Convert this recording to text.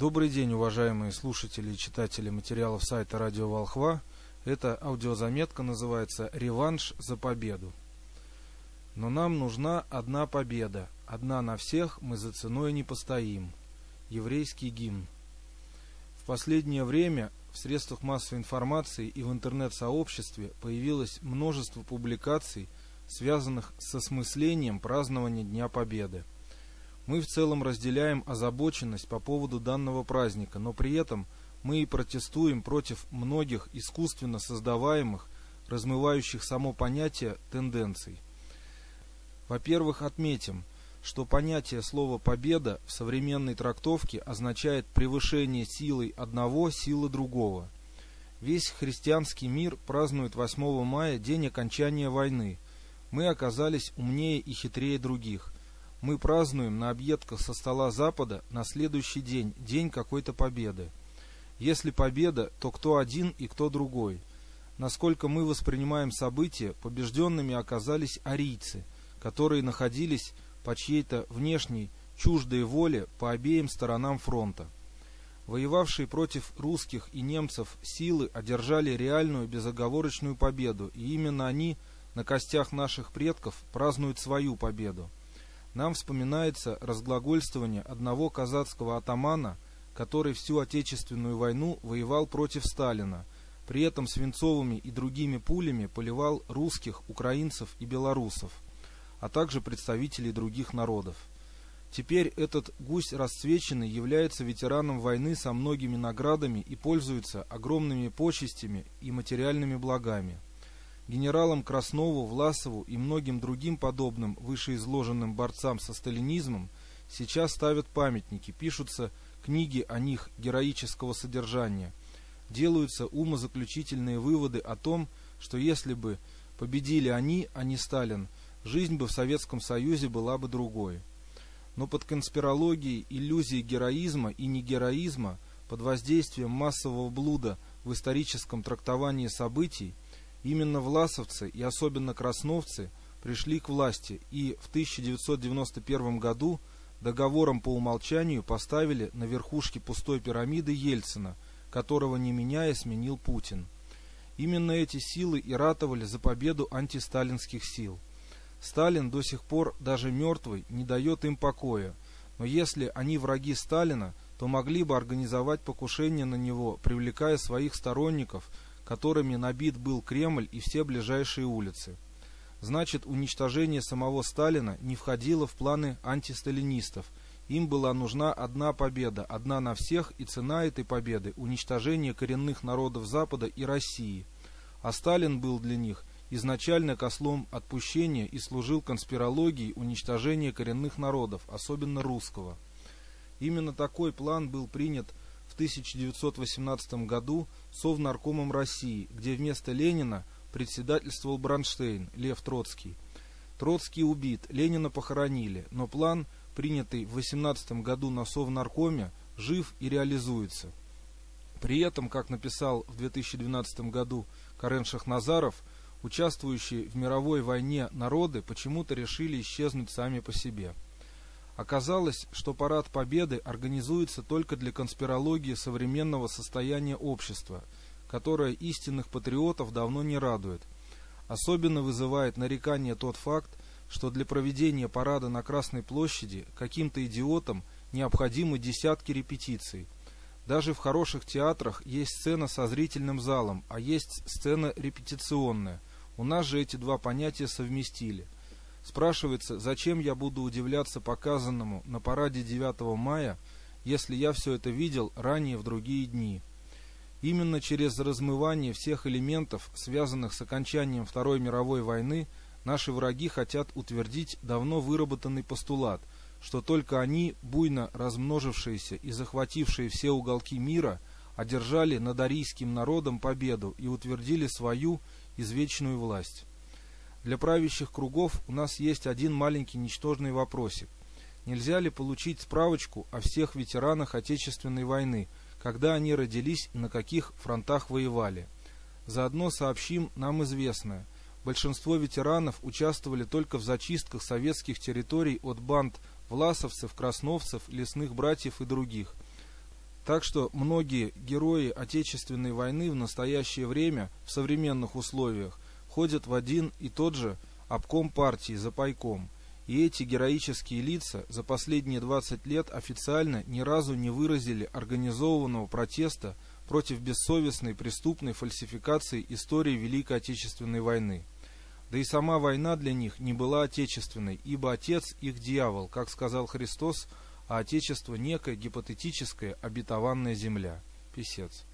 Добрый день, уважаемые слушатели и читатели материалов сайта Радио Волхва. Эта аудиозаметка называется «Реванш за победу». Но нам нужна одна победа. Одна на всех, мы за ценой не постоим. Еврейский гимн. В последнее время в средствах массовой информации и в интернет-сообществе появилось множество публикаций, связанных с осмыслением празднования Дня Победы. Мы в целом разделяем озабоченность по поводу данного праздника, но при этом мы и протестуем против многих искусственно создаваемых, размывающих само понятие тенденций. Во-первых, отметим, что понятие слова «победа» в современной трактовке означает превышение силой одного силы другого. Весь христианский мир празднует 8 мая день окончания войны. Мы оказались умнее и хитрее других – мы празднуем на объедках со стола Запада на следующий день, день какой-то победы. Если победа, то кто один и кто другой. Насколько мы воспринимаем события, побежденными оказались арийцы, которые находились по чьей-то внешней, чуждой воле по обеим сторонам фронта. Воевавшие против русских и немцев силы одержали реальную безоговорочную победу, и именно они на костях наших предков празднуют свою победу нам вспоминается разглагольствование одного казацкого атамана, который всю Отечественную войну воевал против Сталина, при этом свинцовыми и другими пулями поливал русских, украинцев и белорусов, а также представителей других народов. Теперь этот гусь расцвеченный является ветераном войны со многими наградами и пользуется огромными почестями и материальными благами генералам Краснову, Власову и многим другим подобным вышеизложенным борцам со сталинизмом сейчас ставят памятники, пишутся книги о них героического содержания, делаются умозаключительные выводы о том, что если бы победили они, а не Сталин, жизнь бы в Советском Союзе была бы другой. Но под конспирологией иллюзии героизма и негероизма, под воздействием массового блуда в историческом трактовании событий, Именно власовцы и особенно красновцы пришли к власти и в 1991 году договором по умолчанию поставили на верхушке пустой пирамиды Ельцина, которого не меняя сменил Путин. Именно эти силы и ратовали за победу антисталинских сил. Сталин до сих пор даже мертвый не дает им покоя, но если они враги Сталина, то могли бы организовать покушение на него, привлекая своих сторонников – которыми набит был Кремль и все ближайшие улицы. Значит, уничтожение самого Сталина не входило в планы антисталинистов. Им была нужна одна победа, одна на всех, и цена этой победы – уничтожение коренных народов Запада и России. А Сталин был для них изначально кослом отпущения и служил конспирологией уничтожения коренных народов, особенно русского. Именно такой план был принят в 1918 году Совнаркомом России, где вместо Ленина председательствовал Бронштейн, Лев Троцкий. Троцкий убит, Ленина похоронили, но план, принятый в 18 году на Совнаркоме, жив и реализуется. При этом, как написал в 2012 году Карен Шахназаров, участвующие в мировой войне народы почему-то решили исчезнуть сами по себе. Оказалось, что парад Победы организуется только для конспирологии современного состояния общества, которое истинных патриотов давно не радует. Особенно вызывает нарекание тот факт, что для проведения парада на Красной площади каким-то идиотам необходимы десятки репетиций. Даже в хороших театрах есть сцена со зрительным залом, а есть сцена репетиционная. У нас же эти два понятия совместили – Спрашивается, зачем я буду удивляться показанному на параде 9 мая, если я все это видел ранее в другие дни. Именно через размывание всех элементов, связанных с окончанием Второй мировой войны, наши враги хотят утвердить давно выработанный постулат, что только они, буйно размножившиеся и захватившие все уголки мира, одержали над арийским народом победу и утвердили свою извечную власть. Для правящих кругов у нас есть один маленький ничтожный вопросик. Нельзя ли получить справочку о всех ветеранах Отечественной войны, когда они родились и на каких фронтах воевали? Заодно сообщим нам известное. Большинство ветеранов участвовали только в зачистках советских территорий от банд власовцев, красновцев, лесных братьев и других. Так что многие герои Отечественной войны в настоящее время, в современных условиях, ходят в один и тот же обком партии за пайком. И эти героические лица за последние 20 лет официально ни разу не выразили организованного протеста против бессовестной преступной фальсификации истории Великой Отечественной войны. Да и сама война для них не была отечественной, ибо отец их дьявол, как сказал Христос, а отечество некая гипотетическая обетованная земля. Писец.